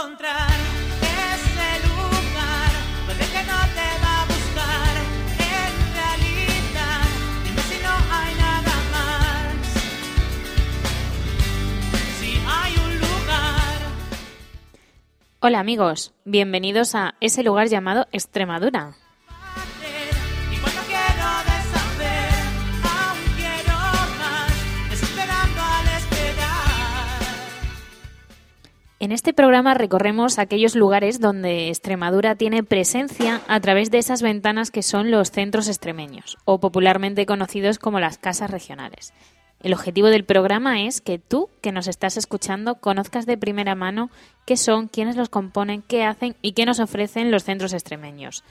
Encontrar ese lugar donde que no te va a buscar en realidad. Dime si no hay nada más. Si hay un lugar. Hola amigos, bienvenidos a ese lugar llamado Extremadura. En este programa recorremos aquellos lugares donde Extremadura tiene presencia a través de esas ventanas que son los centros extremeños, o popularmente conocidos como las casas regionales. El objetivo del programa es que tú, que nos estás escuchando, conozcas de primera mano qué son, quiénes los componen, qué hacen y qué nos ofrecen los centros extremeños.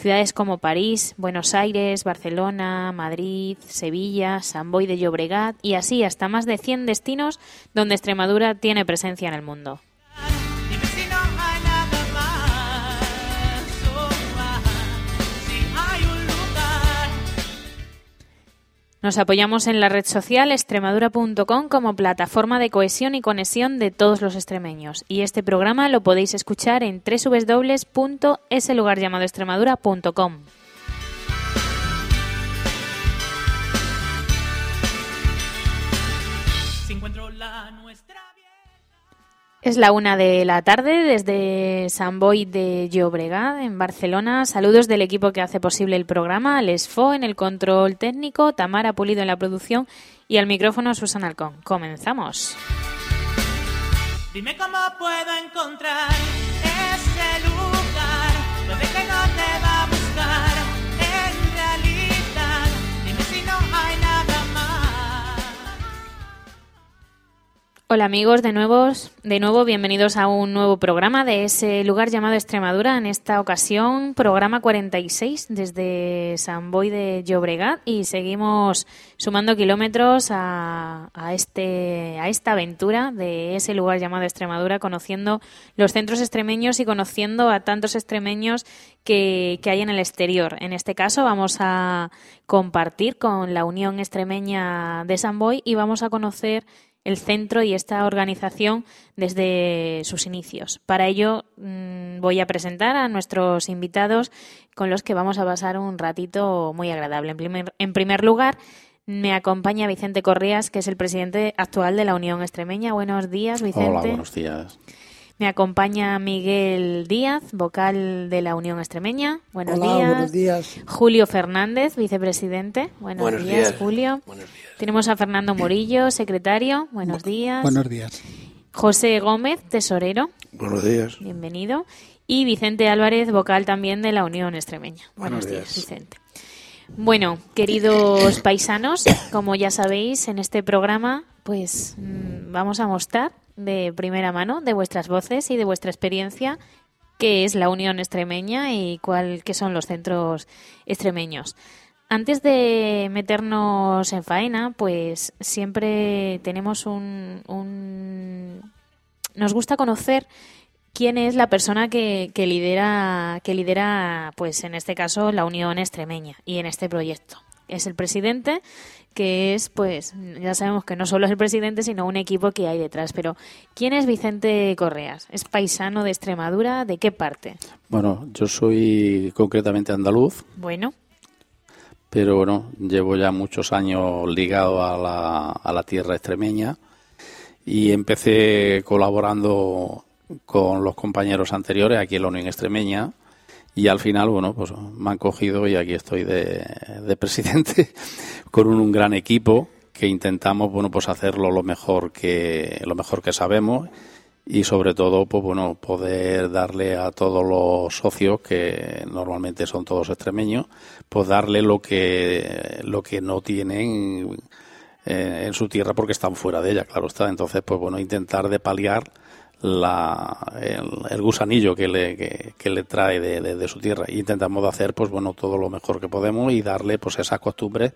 Ciudades como París, Buenos Aires, Barcelona, Madrid, Sevilla, San Boi de Llobregat y así hasta más de 100 destinos donde Extremadura tiene presencia en el mundo. Nos apoyamos en la red social extremadura.com como plataforma de cohesión y conexión de todos los extremeños. Y este programa lo podéis escuchar en www.eselugarllamadoextremadura.com. Si. Es la una de la tarde desde San Boi de Llobregat, en Barcelona. Saludos del equipo que hace posible el programa, Lesfo en el control técnico, Tamara Pulido en la producción y al micrófono Susana Alcón. Comenzamos. Dime cómo puedo encontrar ese lugar que no te Hola amigos, de nuevo, de nuevo bienvenidos a un nuevo programa de ese lugar llamado Extremadura. En esta ocasión, programa 46 desde San Boi de Llobregat y seguimos sumando kilómetros a, a este, a esta aventura de ese lugar llamado Extremadura, conociendo los centros extremeños y conociendo a tantos extremeños que, que hay en el exterior. En este caso vamos a compartir con la Unión Extremeña de San Boi y vamos a conocer el centro y esta organización desde sus inicios. Para ello mm, voy a presentar a nuestros invitados con los que vamos a pasar un ratito muy agradable. En primer, en primer lugar, me acompaña Vicente Correas, que es el presidente actual de la Unión Extremeña. Buenos días, Vicente. Hola, buenos días. Me acompaña Miguel Díaz, vocal de la Unión Extremeña. Buenos Hola, días. buenos días. Julio Fernández, vicepresidente. Buenos, Buenos días, días. Julio. Buenos días. Tenemos a Fernando Morillo, secretario. Buenos días. Buenos días. José Gómez, tesorero. Buenos días. Bienvenido. Y Vicente Álvarez, vocal también de la Unión Extremeña. Buenos, Buenos días, días. Vicente. Bueno, queridos paisanos, como ya sabéis, en este programa, pues mm, vamos a mostrar de primera mano, de vuestras voces y de vuestra experiencia, qué es la Unión Extremeña y cuál, qué son los centros extremeños. Antes de meternos en faena, pues siempre tenemos un, nos gusta conocer quién es la persona que, que lidera, que lidera, pues en este caso, la Unión Extremeña y en este proyecto. Es el presidente, que es, pues, ya sabemos que no solo es el presidente, sino un equipo que hay detrás. Pero, ¿quién es Vicente Correas? ¿Es paisano de Extremadura? ¿De qué parte? Bueno, yo soy concretamente andaluz, Bueno, pero bueno, llevo ya muchos años ligado a la, a la tierra extremeña y empecé colaborando con los compañeros anteriores aquí en la Unión Extremeña y al final, bueno, pues me han cogido y aquí estoy de, de presidente con un, un gran equipo que intentamos, bueno, pues hacerlo lo mejor que lo mejor que sabemos y sobre todo, pues bueno, poder darle a todos los socios que normalmente son todos extremeños, pues darle lo que lo que no tienen eh, en su tierra porque están fuera de ella, claro está. Entonces, pues bueno, intentar de paliar la, el, el gusanillo que le, que, que le trae de, de- de su tierra. Y intentamos hacer, pues bueno, todo lo mejor que podemos y darle, pues esas costumbres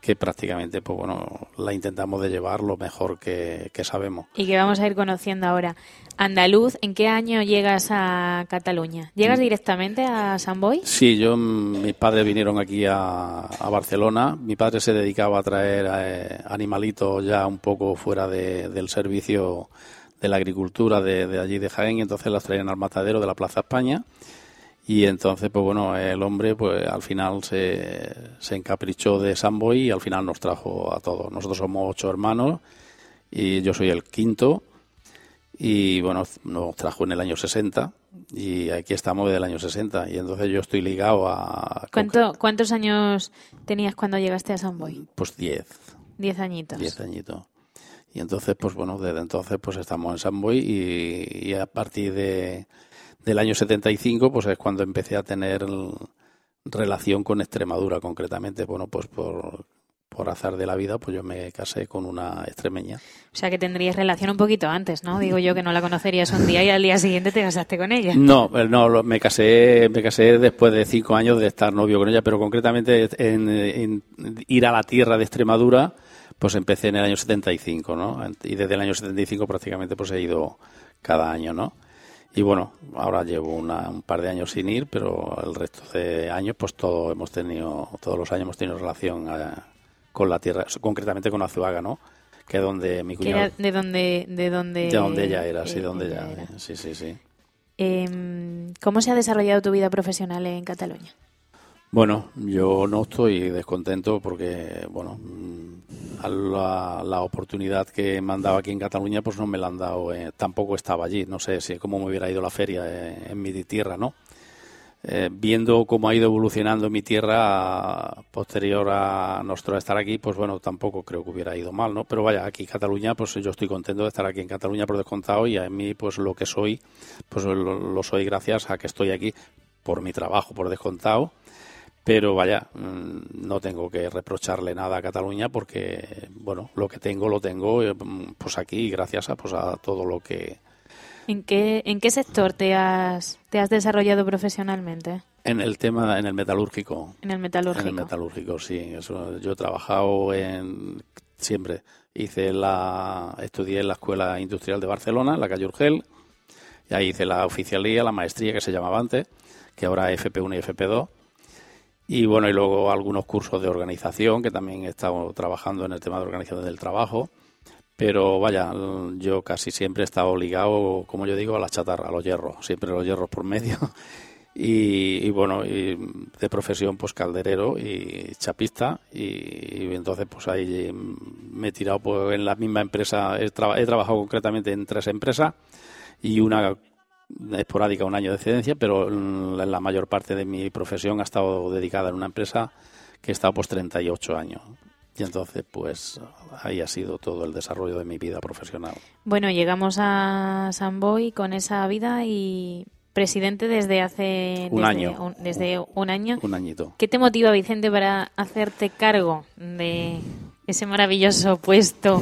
que prácticamente, pues bueno, la intentamos de llevar lo mejor que, que sabemos. y que vamos a ir conociendo ahora. Andaluz, ¿en qué año llegas a Cataluña? ¿Llegas directamente a San Boi? Sí, yo, mm, mis padres vinieron aquí a, a Barcelona. Mi padre se dedicaba a traer eh, animalitos ya un poco fuera de- del servicio de la agricultura de, de allí de Jaén y entonces las traían al matadero de la Plaza España y entonces pues bueno el hombre pues al final se, se encaprichó de Samboy y al final nos trajo a todos nosotros somos ocho hermanos y yo soy el quinto y bueno nos trajo en el año 60 y aquí estamos desde el año 60 y entonces yo estoy ligado a ¿Cuánto, ¿Cuántos años tenías cuando llegaste a Samboy? pues 10 Diez añitos. Diez añitos. Y entonces, pues bueno, desde entonces pues estamos en Samboy y, y a partir de, del año 75 pues es cuando empecé a tener relación con Extremadura concretamente. Bueno, pues por, por azar de la vida pues yo me casé con una extremeña. O sea que tendrías relación un poquito antes, ¿no? Digo yo que no la conocerías un día y al día siguiente te casaste con ella. No, eh, no, me casé, me casé después de cinco años de estar novio con ella, pero concretamente en, en ir a la tierra de Extremadura, pues empecé en el año 75, ¿no? Y desde el año 75 prácticamente pues he ido cada año, ¿no? Y bueno, ahora llevo una- un par de años sin ir, pero el resto de años pues todo hemos tenido, todos los años hemos tenido relación eh, con la tierra, concretamente con Azuaga, ¿no? Que es donde mi cuñado, era de donde, de donde, de donde ella era, sí, eh, de donde ella era. sí, sí, sí. Em, ¿Cómo se ha desarrollado tu vida profesional en Cataluña? Bueno, yo no estoy descontento porque, bueno, mm, a la, oportunidad que me han dado aquí en Cataluña, pues no me la han dado, eh, tampoco estaba allí, no sé si cómo me hubiera ido la feria eh, en mi tierra, ¿no? Eh, viendo cómo ha ido evolucionando mi tierra posterior a nuestro estar aquí, pues bueno, tampoco creo que hubiera ido mal, ¿no? Pero vaya, aquí Cataluña, pues yo estoy contento de estar aquí en Cataluña por descontado y a mí, pues lo que soy, pues lo soy gracias a que estoy aquí por mi trabajo, por descontado. Pero vaya, mm, no tengo que reprocharle nada a Cataluña porque, bueno, lo que tengo lo tengo eh, pues aquí gracias a, pues a todo lo que, ¿En qué, en qué sector te has, te has desarrollado profesionalmente? En el tema, en el metalúrgico. En el metalúrgico. En el metalúrgico, sí. Eso, yo he trabajado en siempre. Hice la, estudié en la Escuela Industrial de Barcelona, en la calle Urgel. Y ahí hice la oficialía, la maestría que se llamaba antes, que ahora es FP1 y FP2. Y bueno, y luego algunos cursos de organización, que también he estado trabajando en el tema de organización del trabajo. Pero vaya, yo casi siempre he estado ligado, como yo digo, a la chatarra, a los hierros, siempre los hierros por medio. Y, bueno, y de profesión, pues calderero y chapista. Y, entonces, pues ahí me he tirado pues, en la misma empresa. He, traba- he trabajado concretamente en tres empresas y una esporádica, un año de excedencia, pero mm, la mayor parte de mi profesión ha estado dedicada en una empresa que he estado pues 38 años. Y entonces, pues ahí ha sido todo el desarrollo de mi vida profesional. Bueno, llegamos a San Boy con esa vida y presidente desde hace Un desde año. un- desde un año. Un añito. ¿Qué te motiva, Vicente, para hacerte cargo de ese maravilloso puesto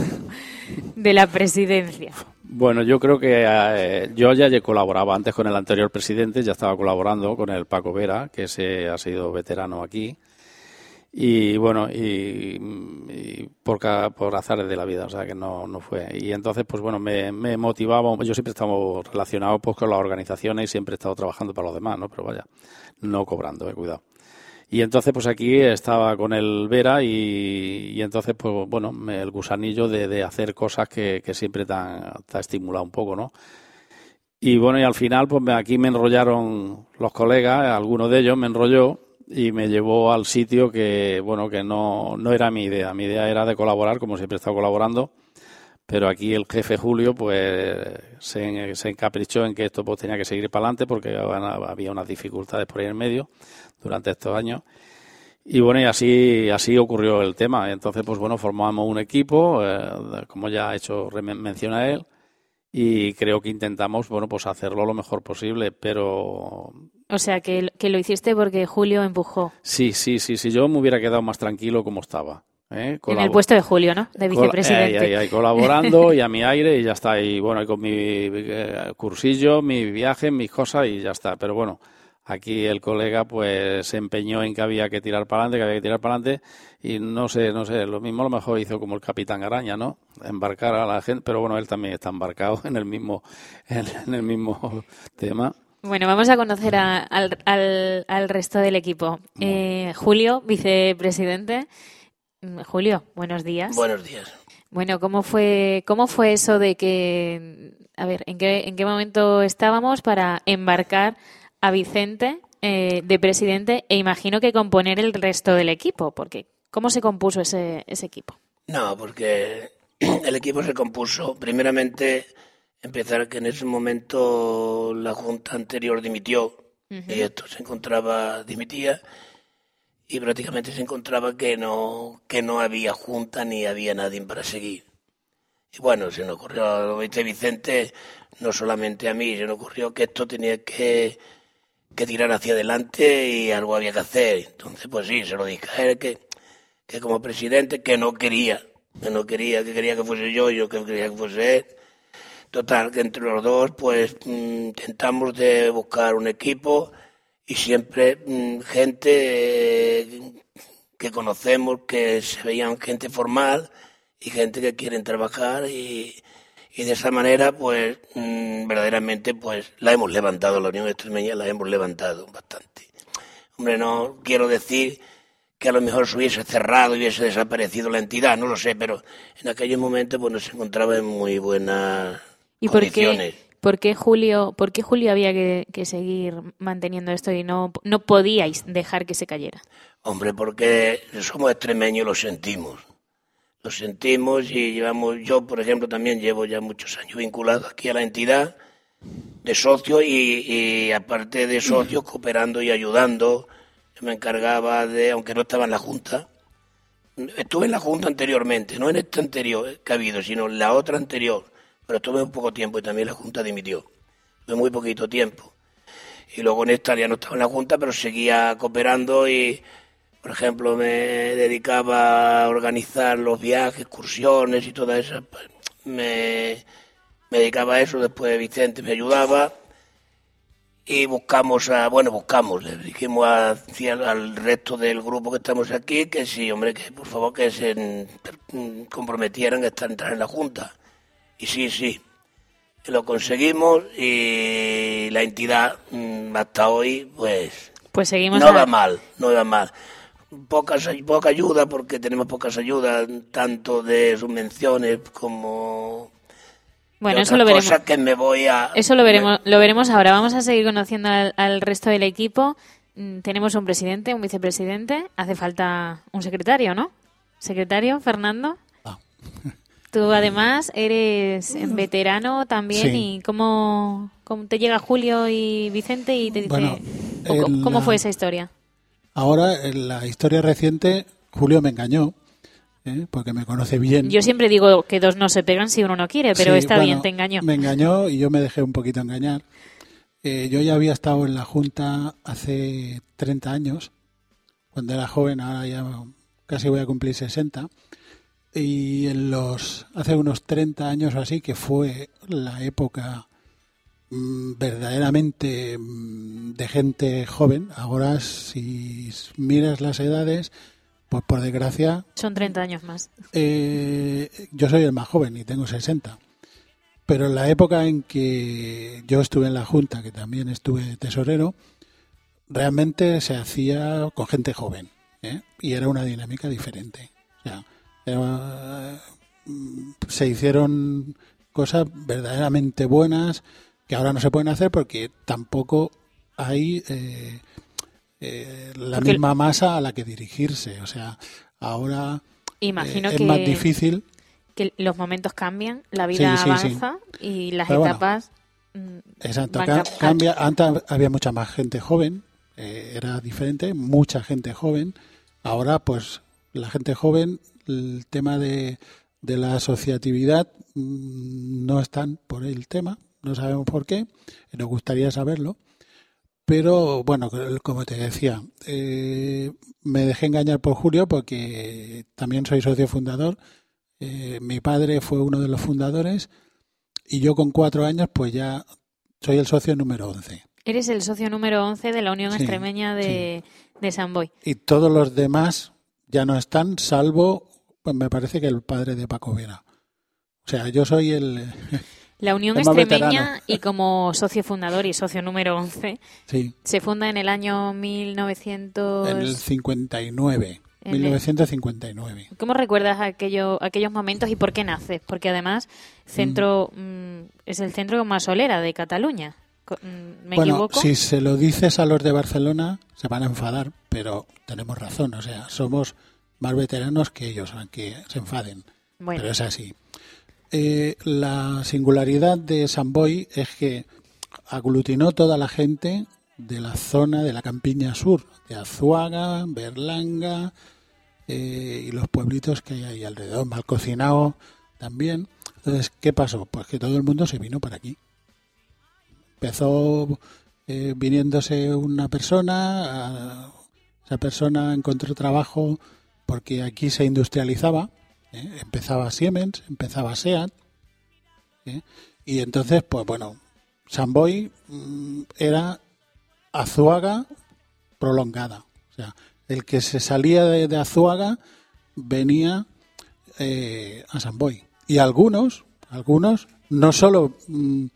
de la presidencia? Bueno, yo creo que eh, yo ya he colaborado antes con el anterior presidente, ya estaba colaborando con el Paco Vera, que ese ha sido veterano aquí. Y bueno, y, y por, por azares de la vida, o sea que no, no fue. Y entonces, pues bueno, me, me motivaba, yo siempre he estado relacionado pues, con las organizaciones y siempre he estado trabajando para los demás, ¿no? Pero vaya, no cobrando, eh, cuidado. Y entonces, pues aquí estaba con el Vera y, y entonces, pues bueno, el gusanillo de, de hacer cosas que, que siempre te ha, estimulado un poco, ¿no? Y bueno, y al final, pues aquí me enrollaron los colegas, alguno de ellos me enrolló y me llevó al sitio que, bueno, que no, no era mi idea. Mi idea era de colaborar, como siempre he estado colaborando, pero aquí el jefe Julio, pues se, se encaprichó en que esto pues tenía que seguir para adelante porque había unas dificultades por ahí en medio durante estos años. Y bueno, y así, así ocurrió el tema. Entonces, pues bueno, formamos un equipo, eh, como ya ha hecho re- menciona él, y creo que intentamos, bueno, pues hacerlo lo mejor posible, pero O sea, que, que lo hiciste porque Julio empujó. sí, sí, sí, sí, yo me hubiera quedado más tranquilo como estaba. ¿Eh? En el puesto de Julio, ¿no? De vicepresidente. Ahí, ahí, ahí, colaborando y a mi aire y ya está. Y bueno, y con mi eh, cursillo, mi viaje, mis cosas y ya está. Pero bueno, aquí el colega pues se empeñó en que había que tirar para adelante, que había que tirar para adelante y no sé, no sé, lo mismo a lo mejor hizo como el Capitán Araña, ¿no? Embarcar a la gente, pero bueno, él también está embarcado en el mismo, en, en el mismo tema. Bueno, vamos a conocer a- al, al- al resto del equipo. Eh, Julio, vicepresidente. Mm, Julio, buenos días. Buenos días. Bueno, ¿cómo fue, cómo fue eso de que, a ver, ¿en qué, en qué momento estábamos para embarcar a Vicente eh, de presidente e imagino que componer el resto del equipo? Porque, ¿cómo se compuso ese, ese equipo? No, porque el equipo se compuso, primeramente, empezar que en ese momento la junta anterior dimitió y esto se encontraba, dimitía y prácticamente se encontraba que no, que no había junta ni había nadie para seguir. Y bueno, se nos ocurrió a este Vicente, no solamente a mí, se nos ocurrió que esto tenía que, que tirar hacia adelante y algo había que hacer. Entonces, pues sí, se lo dije a él que, que como presidente que no quería, que no quería, que quería que fuese yo, yo que quería que fuese él. Total, que entre los dos, pues mm, intentamos de buscar un equipo y siempre mm, gente eh, que conocemos, que se veían gente formal y gente que quieren trabajar y, y de esa manera, pues mm, verdaderamente, pues la hemos levantado, la Unión Extremeña la hemos levantado bastante. Hombre, no quiero decir que a lo mejor se hubiese cerrado y hubiese desaparecido la entidad, no lo sé, pero en aquellos momentos pues se encontraba en muy buenas ¿Y por condiciones. qué, por qué Julio, por qué Julio había que, que seguir manteniendo esto y no, no podíais dejar que se cayera? Hombre, porque somos extremeños y lo sentimos. Lo sentimos y llevamos, yo por ejemplo también llevo ya muchos años vinculado aquí a la entidad de socio y, y aparte de socio cooperando y ayudando. Yo me encargaba de, aunque no estaba en la Junta, estuve en la Junta anteriormente, no en esta anterior que ha habido, sino en la otra anterior, pero estuve un poco tiempo y también la Junta dimitió. Fue muy poquito tiempo. Y luego en esta ya no estaba en la Junta, pero seguía cooperando y, por ejemplo, me dedicaba a organizar los viajes, excursiones y todas esas. pues, me, me dedicaba a eso, después Vicente me ayudaba y buscamos a, bueno, buscamos, le dijimos a- al resto del grupo que estamos aquí que sí, hombre, que por favor que se mm, comprometieran a estar entrar en la Junta. Y sí, sí, lo conseguimos y la entidad mm, hasta hoy, pues, Pues seguimos no a- va mal, no va mal. Pocas, poca ayuda porque tenemos pocas ayudas, tanto de subvenciones como Bueno, eso lo veremos. cosas que me voy a... Eso lo veremos, lo veremos ahora. Vamos a seguir conociendo al, al resto del equipo. Mm, Tenemos un presidente, un vicepresidente. Hace falta un secretario, ¿no? Secretario, Fernando. Ah. Tú además eres veterano también Sí. y cómo, cómo te llega Julio y Vicente y te dice Bueno, el- cómo fue esa historia. Ahora, en la historia reciente, Julio me engañó, ¿eh? porque me conoce bien. Yo siempre digo que dos no se pegan si uno no quiere, pero Sí, está bueno, bien, te engañó. Me engañó y yo me dejé un poquito engañar. Eh, yo ya había estado en la Junta hace 30 años, cuando era joven, ahora ya casi voy a cumplir 60. Y en los hace unos 30 años o así, que fue la época mm, verdaderamente mm, de gente joven. Ahora, si miras las edades, pues por desgracia, Son 30 años más. eh, yo soy el más joven y tengo 60. Pero en la época en que yo estuve en la Junta, que también estuve tesorero, realmente se hacía con gente joven. ¿eh? Y era una dinámica diferente. O sea, se hicieron cosas verdaderamente buenas que ahora no se pueden hacer porque tampoco hay eh, eh, la Porque- misma masa a la que dirigirse. O sea, ahora Imagino eh, es que, más difícil. que los momentos cambian, la vida Sí, sí, sí. avanza y las Pero etapas mm, Exacto, van cambia. Antes había mucha más gente joven, eh, era diferente, mucha gente joven. Ahora, pues, la gente joven, el tema de, de la asociatividad mm, no están por el tema, no sabemos por qué, nos gustaría saberlo. Pero bueno, como te decía, eh, me dejé engañar por Julio porque también soy socio fundador. Eh, mi padre fue uno de los fundadores y yo con cuatro años pues ya soy el socio número 11. Eres el socio número 11 de la Unión Sí, Extremeña de, de San Boy. Y todos los demás ya no están, salvo, pues me parece que el padre de Paco Vera. O sea, yo soy el... La Unión El Extremeña veterano. y como socio fundador y socio número 11 Sí, se funda en el año 1900... en el 59. En el- 1959. ¿Cómo recuerdas aquello, aquellos momentos y por qué naces? Porque además centro mm, es el centro más solera de Cataluña. Mm, ¿Me bueno, equivoco? si se lo dices a los de Barcelona, se van a enfadar, pero tenemos razón. O sea, somos más veteranos que ellos, aunque se enfaden. Bueno. Pero es así. Eh, la singularidad de San Boi es que aglutinó toda la gente de la zona de la campiña sur, de Azuaga, Berlanga eh, y los pueblitos que hay ahí alrededor, Malcocinao también. Entonces, ¿qué pasó? Pues que todo el mundo se vino para aquí. Empezó eh, viniéndose una persona, a- esa persona encontró trabajo porque aquí se industrializaba, ¿eh? empezaba Siemens, empezaba SEAT, ¿eh? y entonces, pues bueno, Samboy mm, era Azuaga prolongada. O sea, el que se salía de, Azuaga venía eh, a Samboy. Y algunos, algunos, no solo mm,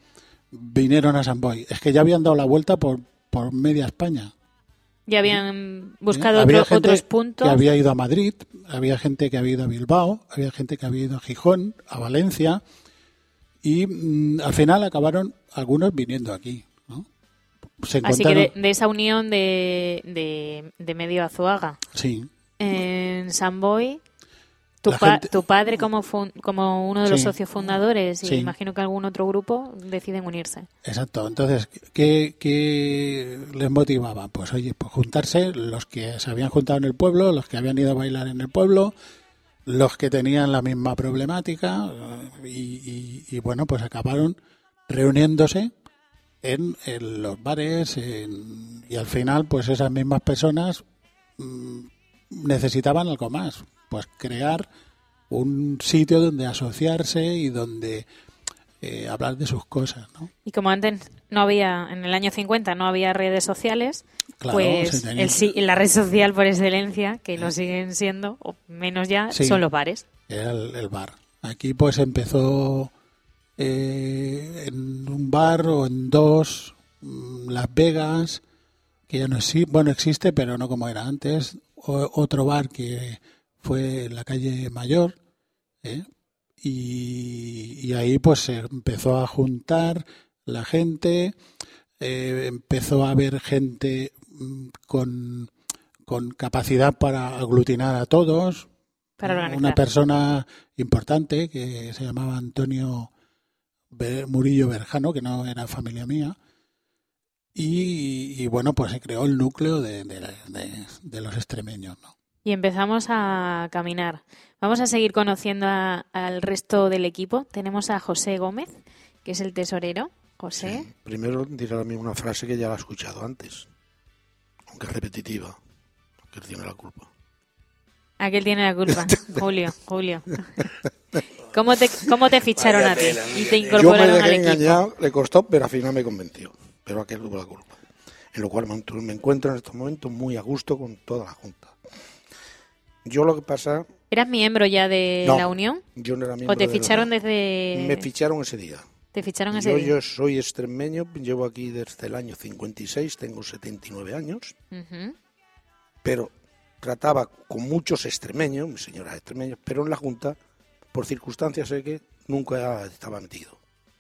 vinieron a Samboy, es que ya habían dado la vuelta por, por media España. Ya habían buscado ¿eh? Había otro- otros puntos. Que había ido a Madrid, había gente que había ido a Bilbao, había gente que había ido a Gijón, a Valencia, y mm, al final acabaron algunos viniendo aquí. ¿no? Se Así que de, de esa unión de, de, de Medio Azuaga Sí, en San Boy, tu, pa- gente- tu padre como, fun- como uno de los Sí. socios fundadores y Sí. imagino que algún otro grupo deciden unirse. exacto. Entonces, ¿qué, qué les motivaba? Pues oye, pues juntarse los que se habían juntado en el pueblo, los que habían ido a bailar en el pueblo, los que tenían la misma problemática eh, y, y- y, bueno, pues acabaron reuniéndose en, en los bares en- y al final pues esas mismas personas mm, necesitaban algo más, pues crear un sitio donde asociarse y donde eh, hablar de sus cosas, ¿no? Y como antes no había, en el año 50 no había redes sociales, Claro, pues el la red social por excelencia, que lo siguen siendo, o menos ya, Sí. son los bares. era el, el bar. Aquí pues empezó eh, en un bar o en dos, mm, Las Vegas, que ya no existe, bueno existe pero no como era antes, otro bar que fue en la calle Mayor, ¿eh? y, y ahí pues se empezó a juntar la gente, eh, empezó a haber gente mm, con, con capacidad para aglutinar a todos, Para una persona importante que se llamaba Antonio Murillo Berjano, que no era familia mía. Y, y, bueno, pues se creó el núcleo de, de la- de- de los extremeños. ¿no? Y empezamos a caminar. Vamos a seguir conociendo a- al resto del equipo. Tenemos a José Gómez, que es el tesorero. José. Sí. Primero diré la misma frase que ya la he escuchado antes, aunque es repetitiva, que él tiene la culpa. Aquel tiene la culpa. Julio, Julio. ¿Cómo te, cómo te ficharon Vaya a ti tela, y te tela. Yo me incorporaron al dejé equipo? engañar, le costó, pero al final me convenció. Pero aquel tuvo la culpa. En lo cual me encuentro en estos momentos muy a gusto con toda la Junta. Yo lo que pasa, ¿Eras miembro ya de No, la Unión? yo no era miembro ¿O te de ficharon desde...? Me ficharon ese día. Te ficharon ese Yo, día? yo soy extremeño, llevo aquí desde el año 56, tengo 79 años, Ujú. pero trataba con muchos extremeños, mis señoras extremeños, pero en la Junta, por circunstancias sé que nunca estaba metido.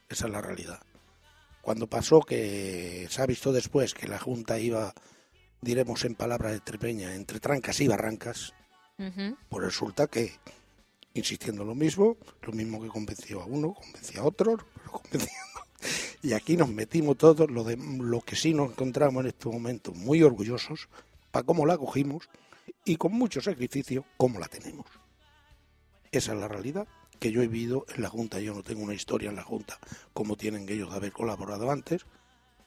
Esa es la realidad. Cuando pasó que se ha visto después que la Junta iba, diremos en palabras extremeñas, entre trancas y barrancas, Ujú. pues resulta que, insistiendo en lo mismo, lo mismo que convenció a uno, convenció a otro, pero. Y aquí nos metimos todos, lo, de, lo que sí nos encontramos en estos momentos muy orgullosos, para cómo la cogimos y con mucho sacrificio, cómo la tenemos. Esa es la realidad que yo he vivido en la Junta. Yo no tengo una historia en la Junta como tienen ellos de haber colaborado antes,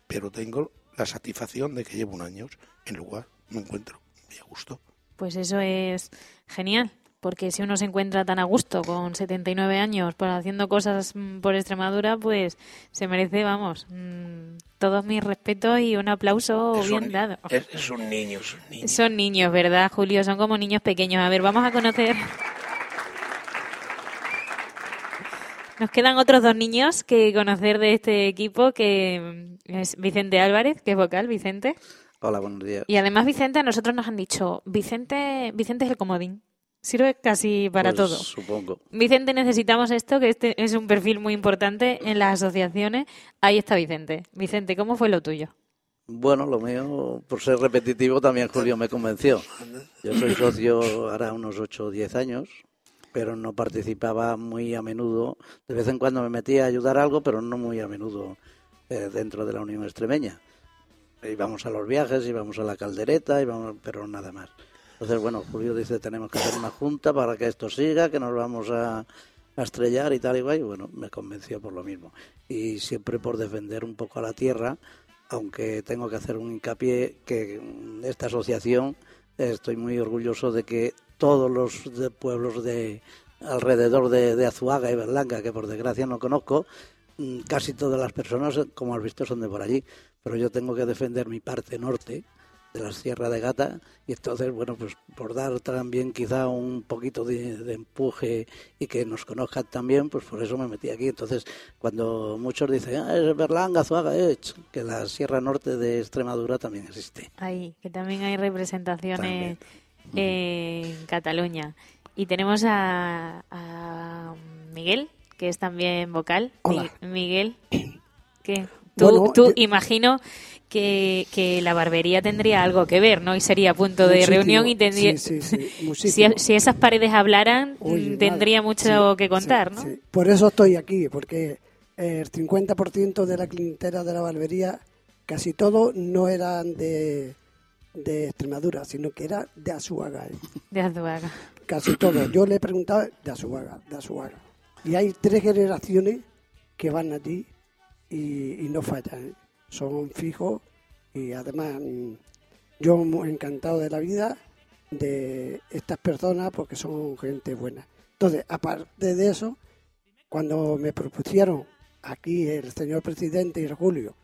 pero tengo la satisfacción de que llevo un año en lugar, me encuentro muy a gusto. Pues eso es genial, porque si uno se encuentra tan a gusto con 79 años por haciendo cosas mm, por Extremadura, pues se merece, vamos, mm, todos mis respetos y un aplauso Es bien un- dado. Es, es un niño, es un niño. Son niños, ¿verdad, Julio? Son como niños pequeños. A ver, vamos a conocer. Nos quedan otros dos niños que conocer de este equipo, que mm, es Vicente Álvarez, que es vocal, Vicente. Hola, buenos días. Y además, Vicente, a nosotros nos han dicho, Vicente, Vicente es el comodín. Sirve casi para Pues, todo. Supongo. Vicente, necesitamos esto, que este es un perfil muy importante en las asociaciones. Ahí está Vicente. Vicente, ¿cómo fue lo tuyo? Bueno, lo mío, por ser repetitivo, también Julio me convenció. Yo soy socio ahora unos 8 o 10 años, pero no participaba muy a menudo. De vez en cuando me metía a ayudar algo, pero no muy a menudo eh, dentro de la Unión Extremeña. Íbamos a los viajes, íbamos a la caldereta, íbamos, pero nada más. Entonces, bueno, Julio dice, tenemos que hacer una junta para que esto siga, que nos vamos a, a estrellar y tal y cual. Y bueno, me convenció por lo mismo. Y siempre por defender un poco a la tierra, aunque tengo que hacer un hincapié que esta asociación, estoy muy orgulloso de que todos los de- pueblos de alrededor de, de Azuaga y Berlanga, que por desgracia no conozco, mm, casi todas las personas, como has visto, son de por allí. Pero yo tengo que defender mi parte norte de la Sierra de Gata y entonces, bueno, pues por dar también quizá un poquito de, de empuje y que nos conozcan también, pues por eso me metí aquí. Entonces, cuando muchos dicen, ah, es Berlanga, Azuaga, eh, que la Sierra Norte de Extremadura también existe. Ahí, que también hay representaciones en Cataluña. Y tenemos a, a Miguel, que es también vocal. Hola. Mi- Miguel, que tú, Bueno, tú yo- imagino que, que la barbería tendría algo que ver, ¿no? Y sería punto de reunión y tendría... Sí, sí, sí, si, si esas paredes hablaran, Oye, mm, tendría mucho que contar, ¿no? sí. Por eso estoy aquí, porque el 50% de la clientela de la barbería, casi todo no eran de, de Extremadura, sino que era de Azuaga. ¿eh? De Azuaga. Casi todo. Yo le he preguntado de Azuaga, de Azuaga. Y hay tres generaciones que van allí y, y no fallan. ¿eh? Son fijos y además mm, yo muy encantado de la vida de estas personas porque son gente buena. Entonces, aparte de eso, cuando me propusieron aquí el señor presidente y el Julio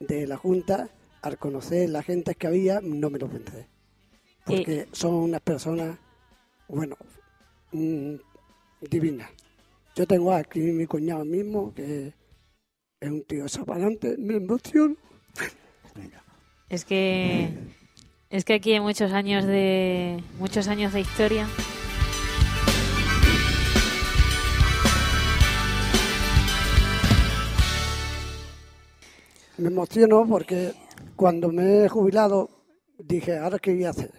de la Junta, al conocer la gente que había, no me lo pensé. Porque son unas personas, bueno, mm, divinas. Yo tengo aquí mi cuñado mismo, que es un tío zapalante, me emociono. Es que es que aquí hay muchos años de muchos años de historia. Me emociono porque cuando me he jubilado dije, ¿ahora qué voy a hacer?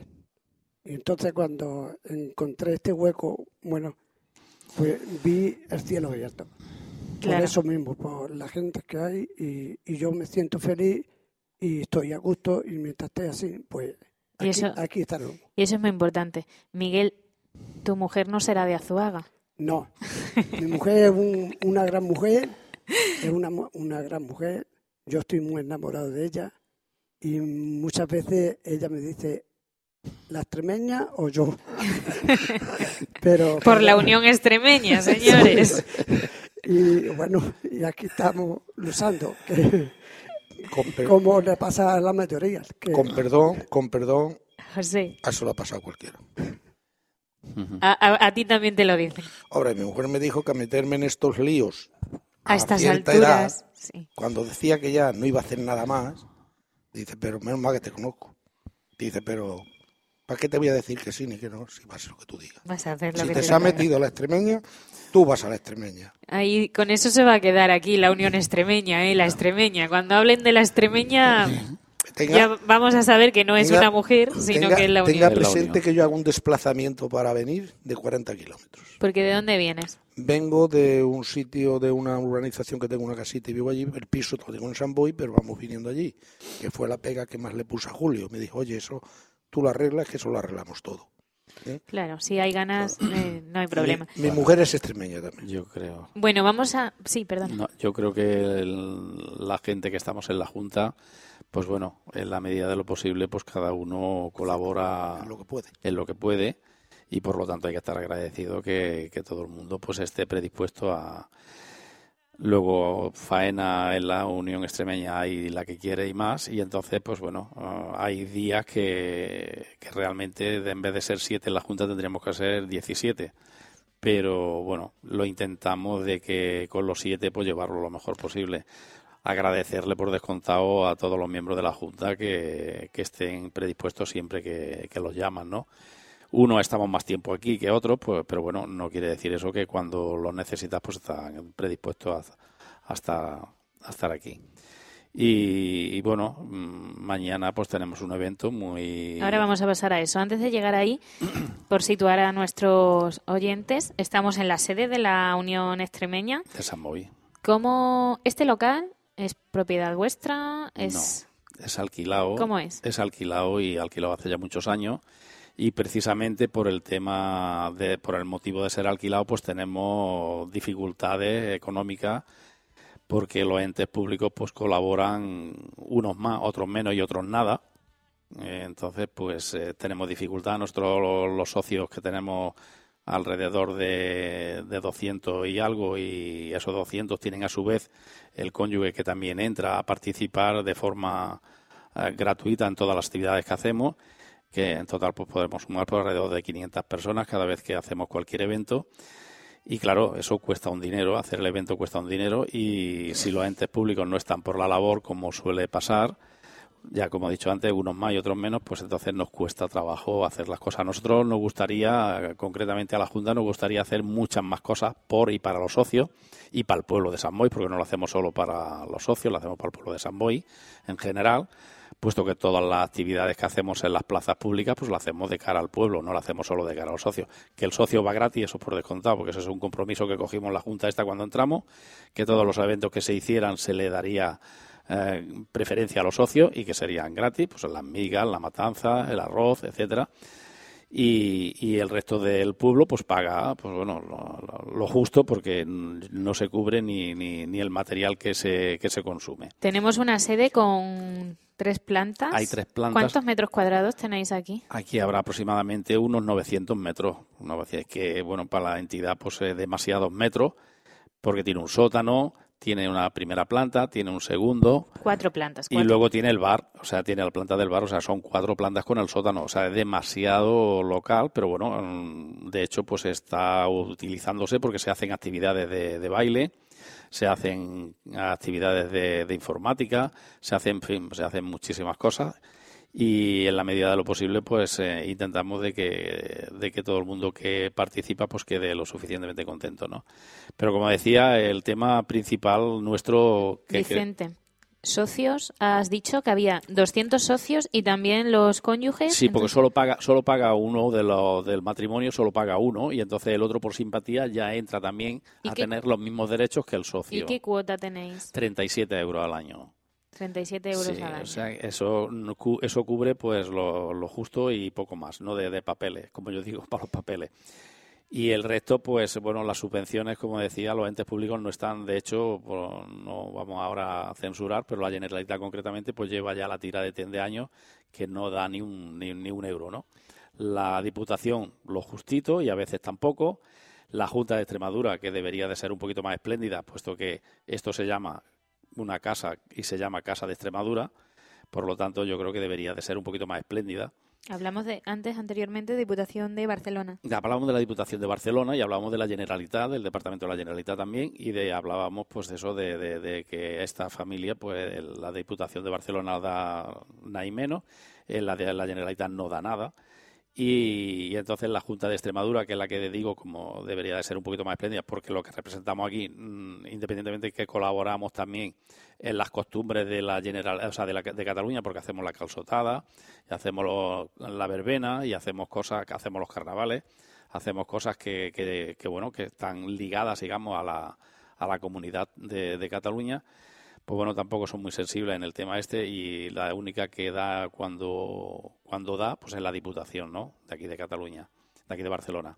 Y entonces cuando encontré este hueco, bueno, pues vi el cielo abierto. Por eso mismo, por la gente que hay y, y yo me siento feliz y estoy a gusto y mientras esté así, pues Y aquí, eso- aquí estaré. Y eso es muy importante. Miguel, tu mujer no será de Azuaga. No, mi mujer es un- una gran mujer, es una, una gran mujer, yo estoy muy enamorado de ella y muchas veces ella me dice, ¿la extremeña o yo? Pero, Por la unión extremeña, señores. Y bueno, y aquí estamos luchando, que, Con, per- como le pasa a la mayoría. Que, con perdón, con perdón, José, a eso le ha pasado a cualquiera. a, a- a ti también te lo dicen. Ahora, mi mujer me dijo que a meterme en estos líos A estas cierta alturas. edad, sí. cuando decía que ya no iba a hacer nada más, dice, pero menos mal que te conozco. Dice, pero ¿para qué te voy a decir que sí ni que no? Si va a ser lo que tú digas. Vas a hacer lo Si que te te se ha metido la extremeña, tú vas a la extremeña. Ahí, con eso se va a quedar aquí la unión extremeña, ¿eh? La extremeña. Cuando hablen de la extremeña, Tenga, ya vamos a saber que no es tenga- una mujer, sino tenga- que es la tenga unión. La presente unión. que yo hago un desplazamiento para venir de 40 kilómetros. Porque ¿de dónde vienes? Vengo de un sitio, de una urbanización que tengo una casita y vivo allí. El piso lo tengo en San Boy, pero vamos viniendo allí. Que fue la pega que más le puse a Julio. Me dijo, oye, eso tú lo arreglas, que eso lo arreglamos todo. Claro, si hay ganas, eh, no hay problema. Mi, mi mujer es extremeña también. Yo creo. Bueno, vamos a... Sí, perdón. No, yo creo que el- la gente que estamos en la Junta, pues bueno, en la medida de lo posible, pues cada uno colabora Lo que puede. en lo que puede y por lo tanto hay que estar agradecido que, que todo el mundo pues esté predispuesto a luego faena en la Unión Extremeña hay la que quiere y más y entonces pues bueno ah, hay días que, que realmente de- en vez de ser siete en la Junta tendríamos que ser 17 pero bueno lo intentamos de que con los siete pues llevarlo lo mejor posible agradecerle por descontado a todos los miembros de la Junta que, que estén predispuestos siempre que, que los llaman, ¿no? Uno estamos más tiempo aquí que otro, pues, pero bueno, no quiere decir eso que cuando los necesitas pues están predispuestos a, estar, a estar aquí. Y, bueno, mm, mañana pues tenemos un evento muy... Ahora vamos a pasar a eso. Antes de llegar ahí, por situar a nuestros oyentes, estamos en la sede de la Unión Extremeña. De San. ¿Cómo este local es propiedad vuestra? Es... No, es alquilado. ¿Cómo es? Es alquilado y alquilado hace ya muchos años y precisamente por el tema de por el motivo de ser alquilado pues tenemos dificultades económicas porque los entes públicos pues colaboran unos más otros menos y otros nada eh, entonces pues eh, tenemos dificultad nosotros los, socios que tenemos alrededor de, de 200 y algo y esos 200 tienen a su vez el cónyuge que también entra a participar de forma eh, gratuita en todas las actividades que hacemos que en total pues podemos sumar por alrededor de 500 personas cada vez que hacemos cualquier evento. Y claro, eso cuesta un dinero, hacer el evento cuesta un dinero y si los entes públicos no están por la labor, como suele pasar, ya como he dicho antes, unos más y otros menos, pues entonces nos cuesta trabajo hacer las cosas. A nosotros nos gustaría, concretamente a la Junta, nos gustaría hacer muchas más cosas por y para los socios y para el pueblo de San Boy, porque no lo hacemos solo para los socios, lo hacemos para el pueblo de San Boy en general puesto que todas las actividades que hacemos en las plazas públicas, pues lo hacemos de cara al pueblo, no lo hacemos solo de cara a los socios. Que el socio va gratis, eso por descontado, porque eso es un compromiso que cogimos la Junta esta cuando entramos, que todos los eventos que se hicieran se le daría eh, preferencia a los socios y que serían gratis, pues las migas, la matanza, el arroz, etcétera. Y, el resto del pueblo pues paga pues bueno lo, justo porque no se cubre ni, ni, ni, el material que se, que se consume. Tenemos una sede con Tres plantas. Hay tres plantas. ¿Cuántos metros cuadrados tenéis aquí? Aquí habrá aproximadamente unos 900 metros. que, bueno, para la entidad pues es demasiados metros, porque tiene un sótano, tiene una primera planta, tiene un segundo. Cuatro plantas. Y luego tiene el bar, o sea, tiene la planta del bar, o sea, son cuatro plantas con el sótano. O sea, es demasiado local, pero bueno, mm, de hecho, pues está utilizándose porque se hacen actividades de, de baile se hacen actividades de, informática, se hacen, se hacen muchísimas cosas y en la medida de lo posible pues eh, intentamos de que, de que todo el mundo que participa pues quede lo suficientemente contento, ¿no? Pero como decía, el tema principal nuestro... Que, Vicente socios, has dicho que había 200 socios y también los cónyuges. Sí, porque solo paga solo paga uno de los del matrimonio, solo paga uno y entonces el otro por simpatía ya entra también a tener los mismos derechos que el socio. ¿Y qué cuota tenéis? 37 euros al año. 37 euros al año. O sea, eso, eso cubre pues lo, lo justo y poco más, no de, de papeles, como yo digo, para los papeles. Y el resto, pues bueno, las subvenciones, como decía, los entes públicos no están, de hecho, no vamos ahora a censurar, pero la Generalitat concretamente pues lleva ya la tira de 10 de años que no da ni un, ni, un euro, ¿no? La Diputación lo justito y a veces tampoco. La Junta de Extremadura, que debería de ser un poquito más espléndida, puesto que esto se llama una casa y se llama Casa de Extremadura, por lo tanto yo creo que debería de ser un poquito más espléndida Hablamos de antes, anteriormente, Diputación de Barcelona. Hablábamos de la Diputación de Barcelona y hablábamos de la Generalitat, del Departamento de la Generalitat también, y de hablábamos pues de eso, de, de, que esta familia, pues la Diputación de Barcelona da nada y menos, eh, la de la Generalitat no da nada. Y, entonces la Junta de Extremadura, que es la que digo como debería de ser un poquito más espléndida, porque lo que representamos aquí, mm, independientemente de que colaboramos también en las costumbres de la general, o sea, de, la, de Cataluña, porque hacemos la calzotada, y hacemos la verbena y hacemos cosas, que hacemos los carnavales, hacemos cosas que, que, bueno, que están ligadas, digamos, a la, a la comunidad de Cataluña pues bueno, tampoco son muy sensibles en el tema este y la única que da cuando, cuando da, pues es la Diputación, ¿no? De aquí de Cataluña, de aquí de Barcelona.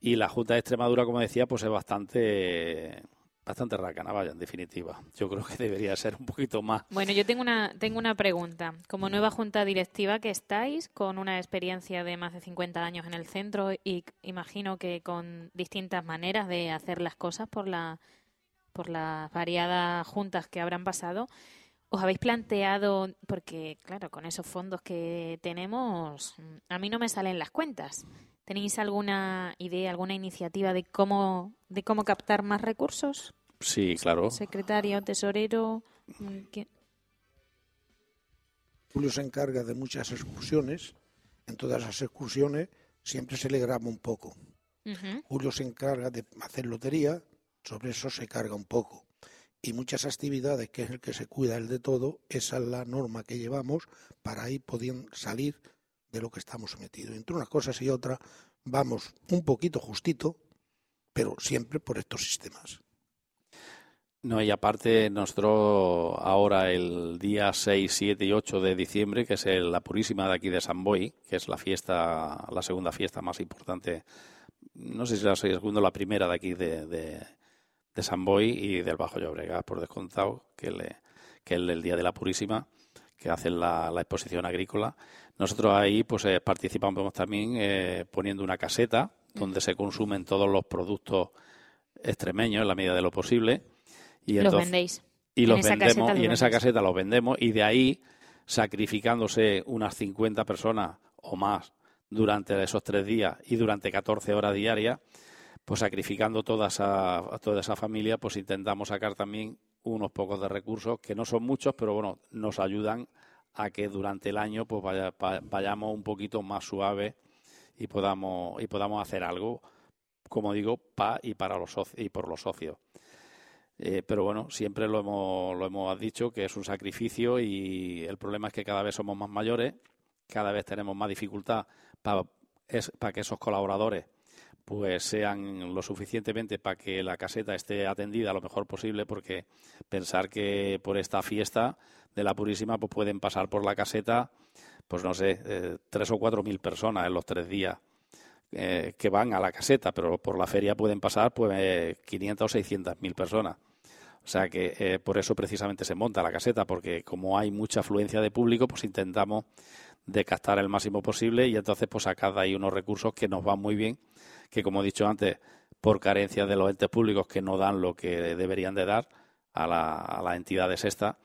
Y la Junta de Extremadura, como decía, pues es bastante bastante racana, vaya, en definitiva. Yo creo que debería ser un poquito más. Bueno, yo tengo una, tengo una pregunta. Como nueva junta directiva que estáis, con una experiencia de más de 50 años en el centro y imagino que con distintas maneras de hacer las cosas por la por las variadas juntas que habrán pasado, ¿os habéis planteado, porque claro, con esos fondos que tenemos, a mí no me salen las cuentas. ¿Tenéis alguna idea, alguna iniciativa de cómo, de cómo captar más recursos? Sí, claro. Secretario, tesorero. Julio se encarga de muchas excursiones. En todas las excursiones siempre se le graba un poco. Julio se encarga de hacer lotería, sobre eso se carga un poco. Y muchas actividades, que es el que se cuida el de todo, esa es la norma que llevamos para ahí poder salir de lo que estamos sometidos. Entre unas cosas y otras vamos un poquito justito, pero siempre por estos sistemas. No, y aparte, nosotros ahora el día 6, 7 y 8 de diciembre, que es la Purísima de aquí de San Boy, que es la fiesta, la segunda fiesta más importante, no sé si la segunda o la primera de aquí de, San Boy y del Bajo Llobregat, por descontado, que, le, que es el día de la Purísima, que hacen la, exposición agrícola. Nosotros ahí pues eh, participamos también eh, poniendo una caseta donde se consumen todos los productos extremeños en la medida de lo posible y los vendéis. Y los vendemos, y en esa caseta los vendemos, y de ahí, sacrificándose unas 50 personas o más durante esos tres días y durante 14 horas diarias, pues sacrificando toda esa, toda esa familia, pues intentamos sacar también unos pocos de recursos, que no son muchos, pero bueno, nos ayudan a que durante el año pues vayamos un poquito más suave y podamos, y podamos hacer algo, como digo, para y para los y por los socios. Eh, pero bueno, siempre lo hemos, lo hemos dicho que es un sacrificio y el problema es que cada vez somos más mayores, cada vez tenemos más dificultad para, para que esos colaboradores pues sean lo suficientemente para que la caseta esté atendida lo mejor posible, porque pensar que por esta fiesta de la Purísima pues pueden pasar por la caseta, pues no sé, eh, tres o cuatro mil personas en los tres días eh, que van a la caseta, pero por la feria pueden pasar pues 500 o 600 mil personas. O sea que eh, por eso precisamente se monta la caseta, porque como hay mucha afluencia de público, pues intentamos de captar el máximo posible y entonces pues sacar de ahí unos recursos que nos van muy bien, que como he dicho antes, por carencia de los entes públicos que no dan lo que deberían de dar a, la, a las entidades estas,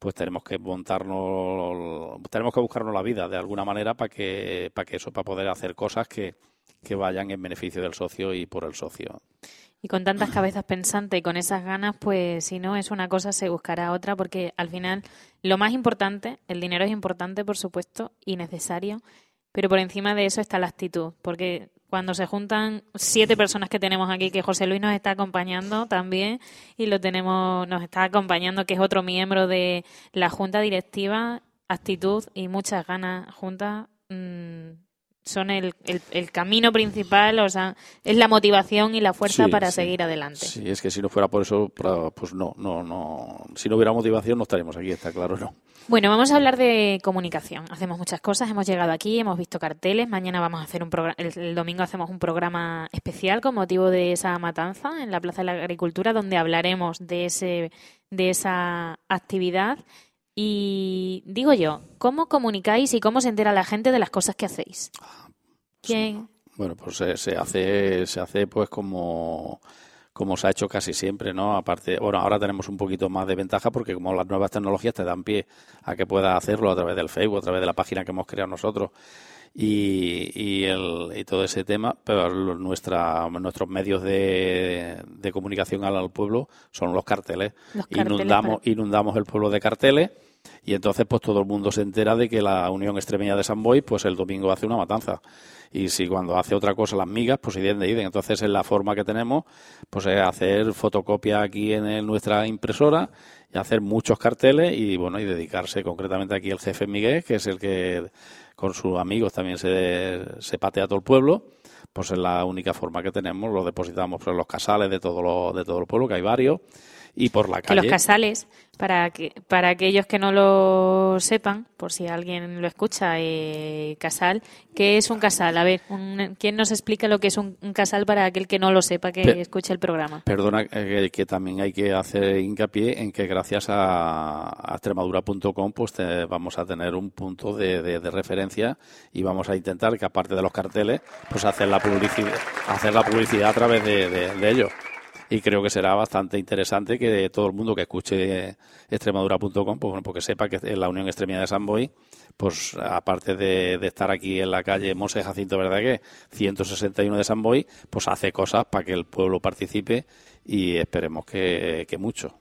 pues tenemos que montarnos, tenemos que buscarnos la vida de alguna manera para que, para que eso, para poder hacer cosas que, que vayan en beneficio del socio y por el socio. Y con tantas cabezas pensantes y con esas ganas, pues si no es una cosa, se buscará otra, porque al final lo más importante, el dinero es importante, por supuesto, y necesario, pero por encima de eso está la actitud, porque cuando se juntan siete personas que tenemos aquí, que José Luis nos está acompañando también, y lo tenemos, nos está acompañando, que es otro miembro de la junta directiva, actitud y muchas ganas juntas. Mmm, son el, el, camino principal, o sea, es la motivación y la fuerza para seguir adelante. Sí, es que si no fuera por eso, pues no, no, no. Si no hubiera motivación, no estaríamos aquí, está claro, ¿no? Bueno, vamos a hablar de comunicación. Hacemos muchas cosas, hemos llegado aquí, hemos visto carteles. Mañana vamos a hacer un programa, el, domingo hacemos un programa especial con motivo de esa matanza en la Plaza de la Agricultura, donde hablaremos de ese, de esa actividad. Y digo yo, ¿cómo comunicáis y cómo se entera la gente de las cosas que hacéis? ¿Quién? Bueno, pues se, hace, se hace pues como como se ha hecho casi siempre, ¿no? Aparte, bueno, ahora tenemos un poquito más de ventaja porque como las nuevas tecnologías te dan pie a que puedas hacerlo a través del Facebook, a través de la página que hemos creado nosotros y, y, el, y todo ese tema, pero nuestra, nuestros medios de, de comunicación al, pueblo son los carteles. inundamos, inundamos el pueblo de carteles y entonces pues todo el mundo se entera de que la Unión Extremeña de San Boy pues el domingo hace una matanza y si cuando hace otra cosa las migas pues de iden entonces es la forma que tenemos pues es hacer fotocopia aquí en nuestra impresora y hacer muchos carteles y bueno y dedicarse concretamente aquí el jefe Miguel que es el que con sus amigos también se, se patea todo el pueblo, pues es la única forma que tenemos, lo depositamos en los casales de todo, lo, de todo el pueblo, que hay varios, y por la calle. Que los casales, para, que, para aquellos que no lo sepan, por si alguien lo escucha, eh, casal, ¿qué es un casal? A ver, ¿quién nos explica lo que es un, casal para aquel que no lo sepa, que escuche el programa? Perdona, eh, que también hay que hacer hincapié en que gracias a, extremadura.com pues vamos a tener un punto de, referencia y vamos a intentar que aparte de los carteles, pues hacer la publicidad, hacer la publicidad a través de, de ellos y creo que será bastante interesante que todo el mundo que escuche extremadura.com, pues bueno, porque sepa que en la Unión Extremidad de San Boy, pues aparte de, estar aquí en la calle Monse Jacinto Verdaguer, 161 de San Boy, pues hace cosas para que el pueblo participe y esperemos que, mucho.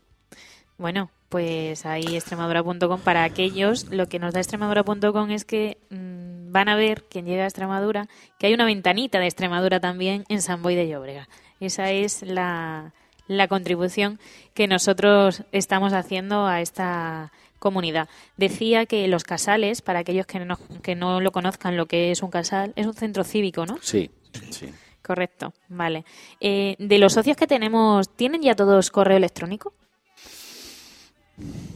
Bueno, pues ahí extremadura.com para aquellos, lo que nos da extremadura.com es que mm, van a ver, quien llega a Extremadura, que hay una ventanita de Extremadura también en San Boy de Llobrega. Esa es la, la contribución que nosotros estamos haciendo a esta comunidad. Decía que los casales, para aquellos que no, que no lo conozcan lo que es un casal, es un centro cívico, ¿no? Sí, sí. Correcto, vale. Eh, de los socios que tenemos, ¿tienen ya todos correo electrónico?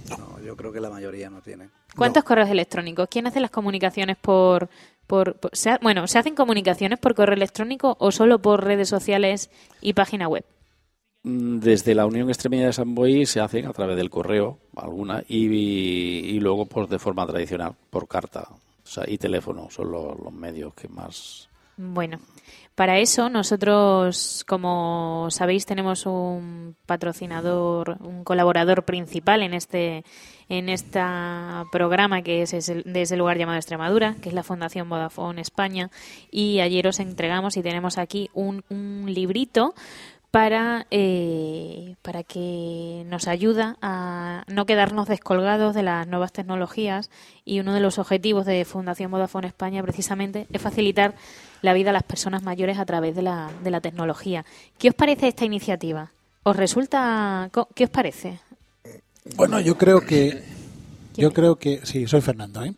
No, yo creo que la mayoría no tiene. ¿Cuántos correos electrónicos? ¿Quién hace las comunicaciones por... por, por- se ha- bueno, ¿se hacen comunicaciones por correo electrónico o solo por redes sociales y página web? Mm, Desde la Unión Extremeña de San Boy se hacen a través del correo, alguna, y, y luego pues de forma tradicional, por carta o sea, y teléfono, son los, los medios que más... Bueno, para eso nosotros, como sabéis, tenemos un patrocinador, un colaborador principal en este en este programa que es de ese lugar llamado Extremadura, que es la Fundación Vodafone España, y ayer os entregamos y tenemos aquí un, un librito para, eh, para que nos ayuda a no quedarnos descolgados de las nuevas tecnologías y uno de los objetivos de Fundación Vodafone España precisamente es facilitar la vida a las personas mayores a través de la, de la tecnología. ¿Qué os parece esta iniciativa? ¿Os resulta... ¿Qué os parece? Bueno, yo creo que yo creo que sí, soy Fernando, ¿eh?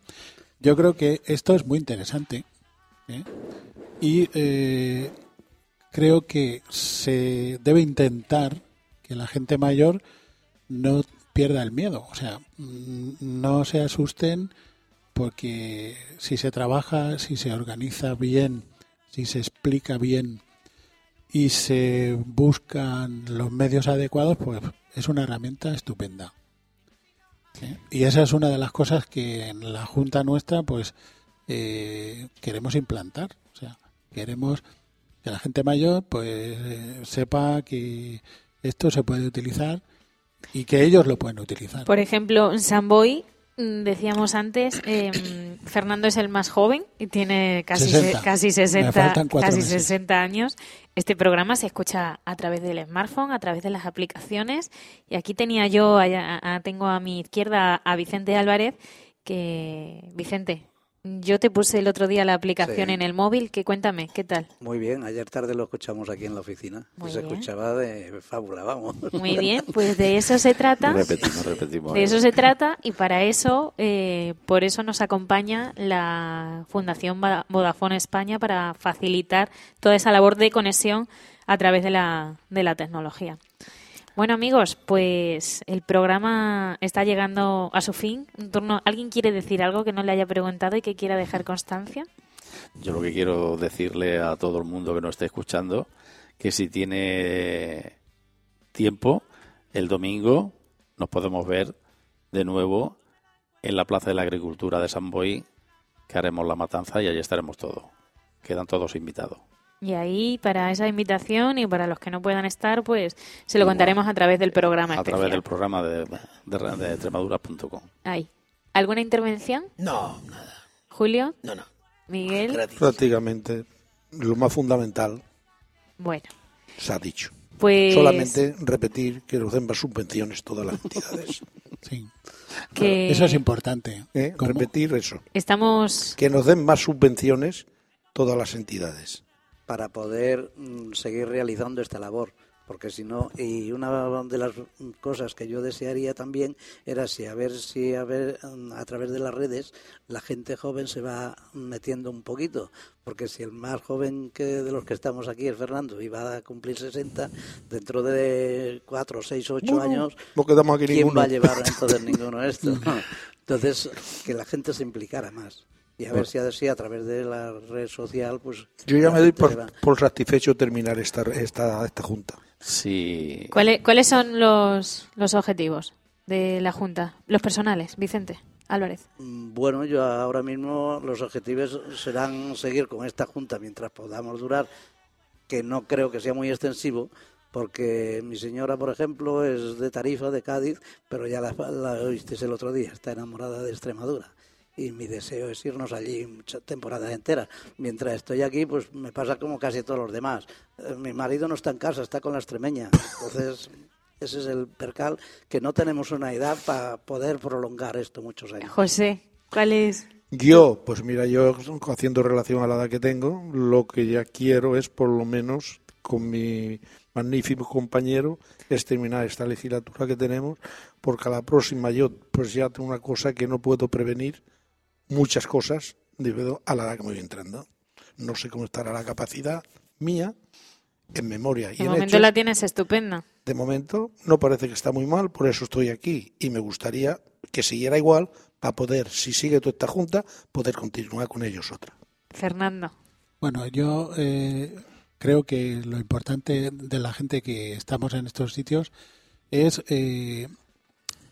Yo creo que esto es muy interesante ¿eh? y creo que se debe intentar que la gente mayor no pierda el miedo, o sea, mm, no se asusten porque si se trabaja, si se organiza bien, si se explica bien y se buscan los medios adecuados, pues es una herramienta estupenda. Y esa es una de las cosas que en la Junta nuestra, pues eh, queremos implantar. O sea, queremos que la gente mayor, pues eh, sepa que esto se puede utilizar y que ellos lo pueden utilizar. Por ejemplo, en Samboy, mm, decíamos antes, eh, Fernando es el más joven y tiene casi, 60. se- casi, Me 60, faltan cuatro casi meses. 60 años. Este programa se escucha a través del smartphone, a través de las aplicaciones. Y aquí tenía yo, allá- tengo a mi izquierda a Vicente Álvarez, que, Vicente, yo te puse el otro día la aplicación Sí. en el móvil, que cuéntame, ¿qué tal? Muy bien, ayer tarde lo escuchamos aquí en la oficina. Muy y se bien. escuchaba de fábula, vamos. Muy bien, pues de eso se trata. Repetimos, repetimos. De eso se trata y para eso, eh, por eso nos acompaña la Fundación Vodafone España para facilitar toda esa labor de conexión a través de la, de la tecnología. Bueno amigos, pues el programa está llegando a su fin. ¿Alguien quiere decir algo que no le haya preguntado y que quiera dejar constancia? Yo lo que quiero decirle a todo el mundo que nos esté escuchando, que si tiene tiempo, el domingo nos podemos ver de nuevo en la Plaza de la Agricultura de San Boy, que haremos la matanza y allí estaremos todos. Quedan todos invitados. Y ahí, para esa invitación y para los que no puedan estar, pues se lo contaremos a través del programa A especial. través del programa de, de, de extremadura.com. Ahí. ¿Alguna intervención? No, nada. Julio, No, no. Miguel. Gratis. Prácticamente lo más fundamental Bueno, se ha dicho. pues Solamente repetir que nos den más subvenciones todas las entidades. Sí. que Eso es importante. ¿eh? Repetir eso. estamos Que nos den más subvenciones todas las entidades. Para poder mm, seguir realizando esta labor. Porque si no, y una de las cosas que yo desearía también era si a ver si a ver mm, a través de las redes la gente joven se va metiendo un poquito, porque si el más joven que de los que estamos aquí es Fernando y va a cumplir 60, dentro de 4, 6, 8 Bueno, años, no quedamos aquí ¿quién ninguno. va a llevar entonces ninguno esto? Entonces, que la gente se implicara más. Y a ver si así a través de la red social, pues... Yo ya me doy por, por satisfecho terminar esta, esta, esta junta. Sí, ¿cuáles, cuáles son los, los objetivos de la Junta? Los personales, Vicente Álvarez. Mm, Bueno, yo ahora mismo los objetivos serán seguir con esta junta mientras podamos durar, que no creo que sea muy extensivo, porque mi señora, por ejemplo, es de Tarifa, de Cádiz, pero ya la, la oísteis el otro día, está enamorada de Extremadura. Y mi deseo es irnos allí muchas temporadas enteras. Mientras estoy aquí, pues me pasa como casi todos los demás. Eh, Mi marido no está en casa, está con la extremeña. Entonces, ese es el percal, que no tenemos una edad para poder prolongar esto muchos años. José, ¿cuál es? Yo, pues mira, yo haciendo relación a la edad que tengo, lo que ya quiero es por lo menos con mi magnífico compañero es terminar esta legislatura que tenemos, porque a la próxima yo pues ya tengo una cosa que no puedo prevenir, muchas cosas debido a la edad que me voy entrando. No sé cómo estará la capacidad mía en memoria y De en momento la tienes estupenda. De momento no parece que está muy mal, por eso estoy aquí y me gustaría que siguiera igual para poder, si sigue toda esta junta, poder continuar con ellos otra. Fernando. Bueno, yo eh, creo que lo importante de la gente que estamos en estos sitios es eh,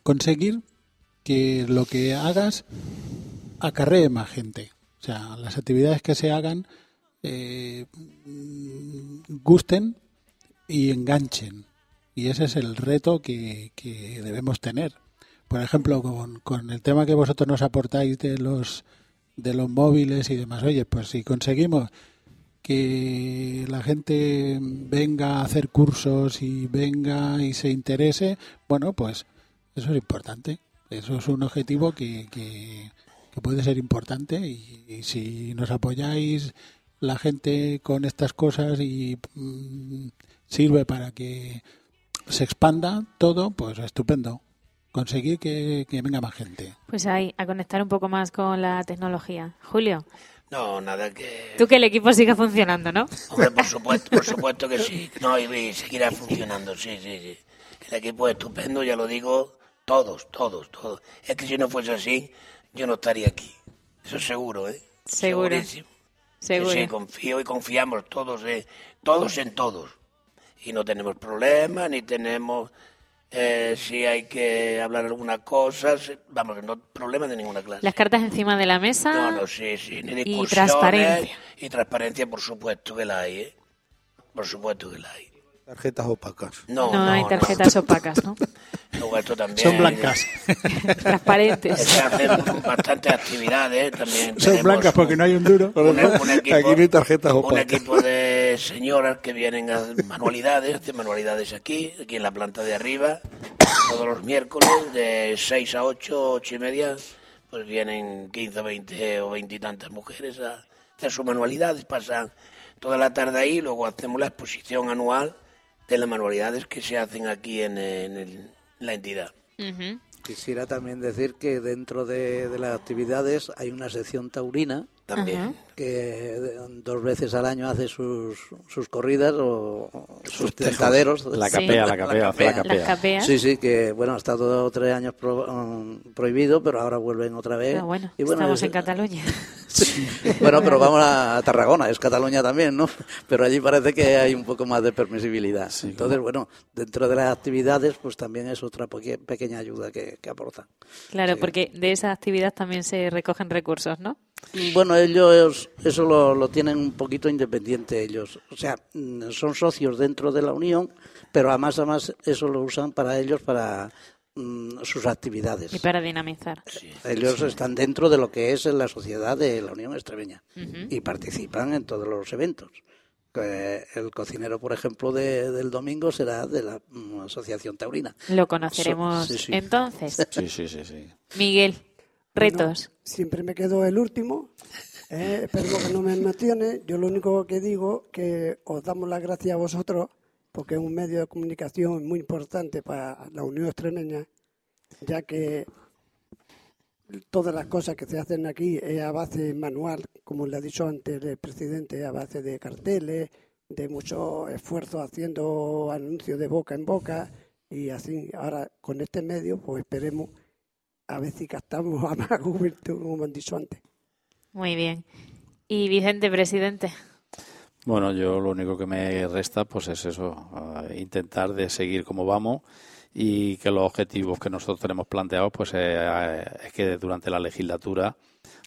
conseguir que lo que hagas acarree más gente. O sea, las actividades que se hagan eh, gusten y enganchen. Y ese es el reto que, que debemos tener. Por ejemplo, con, con el tema que vosotros nos aportáis de los de los móviles y demás. Oye, pues si conseguimos que la gente venga a hacer cursos y venga y se interese, bueno, pues eso es importante. Eso es un objetivo que, que, que puede ser importante y, y si nos apoyáis la gente con estas cosas y mm, sirve para que se expanda todo, pues estupendo. Conseguir que, que venga más gente. Pues ahí, a conectar un poco más con la tecnología. Julio, No, nada que... tú que el equipo siga funcionando, ¿no? Hombre, por supuesto, por supuesto que sí. No, y, y seguirá funcionando, sí, sí, sí. El equipo es estupendo, ya lo digo, todos, todos, todos. Es que si no fuese así, yo no estaría aquí. Eso seguro, ¿eh? Seguro. Segurísimo. Seguro. Sí, sí, confío y confiamos todos, ¿eh? Todos en todos. Y no tenemos problemas, ni tenemos... eh, si hay que hablar alguna cosa, vamos, no problemas de ninguna clase. Las cartas encima de la mesa. No, no, sí, sí, ni Y discusiones. transparencia. Y transparencia, por supuesto que la hay, ¿eh? Por supuesto que la hay. Tarjetas opacas. No, No, no, hay no. tarjetas opacas, ¿no? Luego también. Son blancas. Transparentes. Se hacen bastantes actividades también. Son blancas porque no hay un duro. un, un equipo, Aquí no hay tarjetas un opacas. equipo de señoras que vienen a hacer manualidades, hacen manualidades aquí, aquí en la planta de arriba, todos los miércoles, de 6 a 8, 8 y media, pues vienen 15, 20 o 20 y tantas mujeres a hacer sus manualidades, pasan toda la tarde ahí, luego hacemos la exposición anual de las manualidades que se hacen aquí en, en el- la entidad. Quisiera también decir que dentro de, de las actividades hay una sección taurina También. Ajá. que dos veces al año hace sus, sus corridas o o sus tentaderos. La Sí. capea, la capea, hace la capea. capeas. Sí, sí, que bueno, ha estado tres años pro- um, prohibido, pero ahora vuelven otra vez. Ah, bueno, Y bueno, estamos es- en Cataluña. Bueno, pero vamos a, a Tarragona, es Cataluña también, ¿no? Pero allí parece que hay un poco más de permisibilidad. Sí, Entonces, bueno, dentro de las actividades, pues también es otra pequeña ayuda que, que aportan. Claro, porque de esa actividad también se recogen recursos, ¿no? Bueno, ellos eso lo, lo tienen un poquito independiente ellos. O sea, mm, son socios dentro de la Unión, pero además, además eso lo usan para ellos, para mm, sus actividades. Y para dinamizar. Ellos están dentro de lo que es la sociedad de la Unión Extremeña y participan en todos los eventos. El cocinero, por ejemplo, de- del domingo será de la mm, Asociación Taurina. Lo conoceremos Sí, sí. entonces. Sí, sí, sí, sí. Miguel, retos. Siempre me quedo el último. eh, espero que no me emocione. Yo lo único que digo que os damos las gracias a vosotros porque es un medio de comunicación muy importante para la Unión Extremeña, ya que todas las cosas que se hacen aquí es a base manual, como le ha dicho antes el presidente, a base de carteles, de mucho esfuerzo haciendo anuncios de boca en boca y así. Ahora con este medio, pues esperemos a ver si captamos a más juventud, como han dicho antes. Muy bien. Y Vicente, presidente. Bueno, yo lo único que me resta pues es eso, intentar de seguir como vamos y que los objetivos que nosotros tenemos planteados pues eh, es que durante la legislatura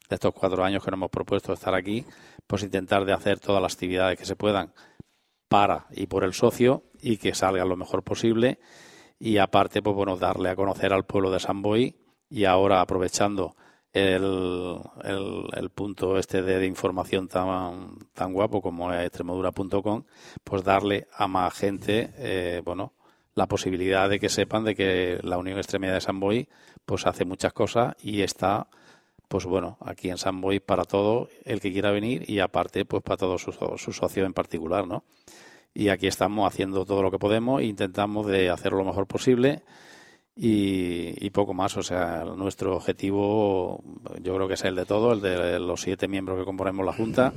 de estos cuatro años que nos hemos propuesto estar aquí, pues intentar de hacer todas las actividades que se puedan para y por el socio y que salga lo mejor posible y aparte pues bueno darle a conocer al pueblo de San Boy y ahora aprovechando el, el, punto este de, información tan, tan guapo como es extremadura.com, pues darle a más gente, eh, bueno, la posibilidad de que sepan de que la Unión Extremeña de San Boy pues hace muchas cosas y está pues bueno, aquí en San Boy para todo el que quiera venir y aparte pues para todos sus, sus socios en particular, ¿no? Y aquí estamos haciendo todo lo que podemos e intentamos de hacerlo lo mejor posible y, poco más. O sea, nuestro objetivo, yo creo que es el de todos, el de los siete miembros que componemos la Junta,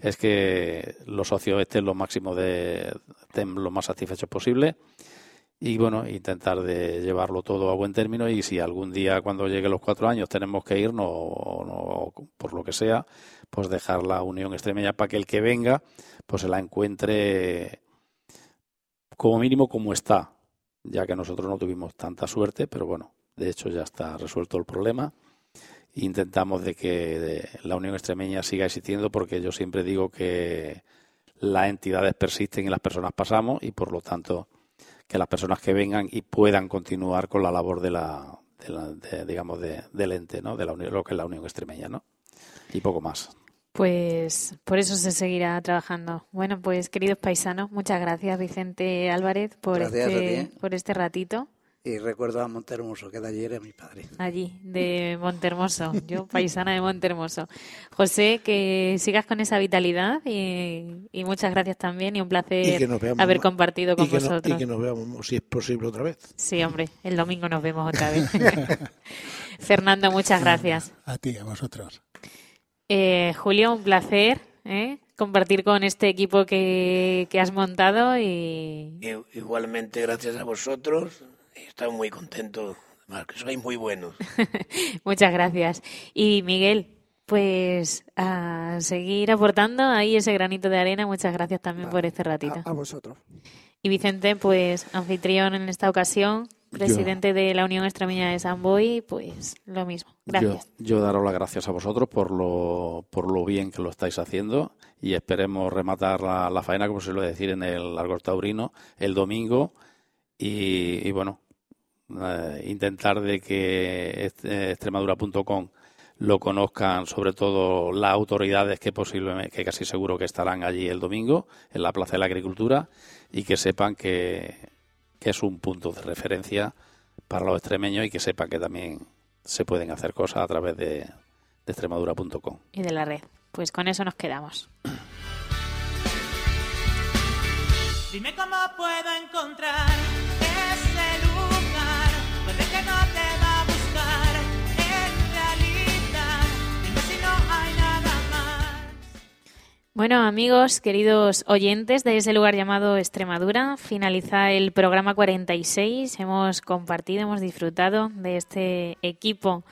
es que los socios estén lo máximo de, estén lo más satisfechos posible y bueno, intentar de llevarlo todo a buen término y si algún día cuando llegue los cuatro años tenemos que irnos o no, por lo que sea, pues dejar la unión extremeña para que el que venga pues se la encuentre como mínimo como está, ya que nosotros no tuvimos tanta suerte, pero bueno, de hecho ya está resuelto el problema. Intentamos de que la Unión Extremeña siga existiendo porque yo siempre digo que las entidades persisten y las personas pasamos y por lo tanto que las personas que vengan y puedan continuar con la labor de la, digamos del ente, ¿no? De la Unión, lo que es la Unión Extremeña, ¿no? Y poco más. Pues por eso se seguirá trabajando. Bueno, pues queridos paisanos, muchas gracias Vicente Álvarez por, este, por este ratito. Y recuerdo a Montermoso, que de allí era mi padre. Allí, de Montermoso, yo paisana de Montermoso. José, que sigas con esa vitalidad y, muchas gracias también y un placer haber compartido con vosotros. y que nos veamos, si es posible, otra vez. Sí, hombre, el domingo nos vemos otra vez. Fernando, muchas gracias. A ti, a vosotros. Eh, Julio, un placer ¿eh? compartir con este equipo que, has montado. y Igualmente, gracias a vosotros. Estamos muy contentos, que sois muy buenos. Muchas gracias. Y Miguel, pues a seguir aportando ahí ese granito de arena. Muchas gracias también por este ratito. a vosotros. Y Vicente, pues anfitrión en esta ocasión presidente de la Unión Extremeña de San Boy, pues lo mismo. Gracias. Yo, daros las gracias a vosotros por lo, por lo bien que lo estáis haciendo y esperemos rematar la, faena, como se suele decir, en el Argor Taurino el domingo y, bueno, eh, intentar de que extremadura.com lo conozcan sobre todo las autoridades que posiblemente, que casi seguro que estarán allí el domingo en la Plaza de la Agricultura y que sepan que que es un punto de referencia para los extremeños y que sepan que también se pueden hacer cosas a través de, de extremadura.com. Y de la red. Pues con eso nos quedamos. Dime cómo puedo encontrar ese lugar donde que no te Bueno, amigos, queridos oyentes de ese lugar llamado Extremadura, finaliza el programa 46. Hemos compartido, hemos disfrutado de este equipo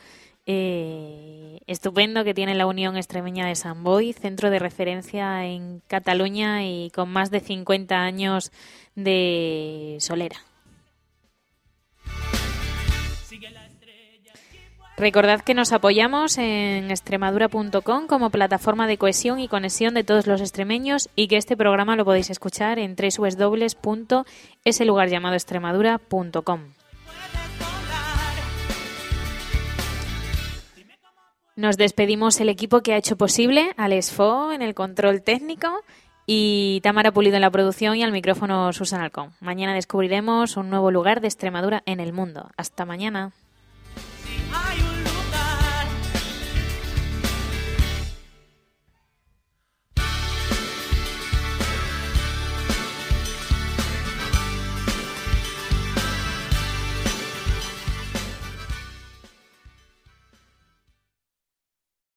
eh, estupendo que tiene la Unión Extremeña de San Boy, centro de referencia en Cataluña y con más de 50 años de solera. Recordad que nos apoyamos en extremadura.com como plataforma de cohesión y conexión de todos los extremeños y que este programa lo podéis escuchar en www.eselugarllamadoextremadura.com. Nos despedimos el equipo que ha hecho posible, Alex Fo en el control técnico y Tamara Pulido en la producción y al micrófono Susan Alcón. Mañana descubriremos un nuevo lugar de Extremadura en el mundo. Hasta mañana.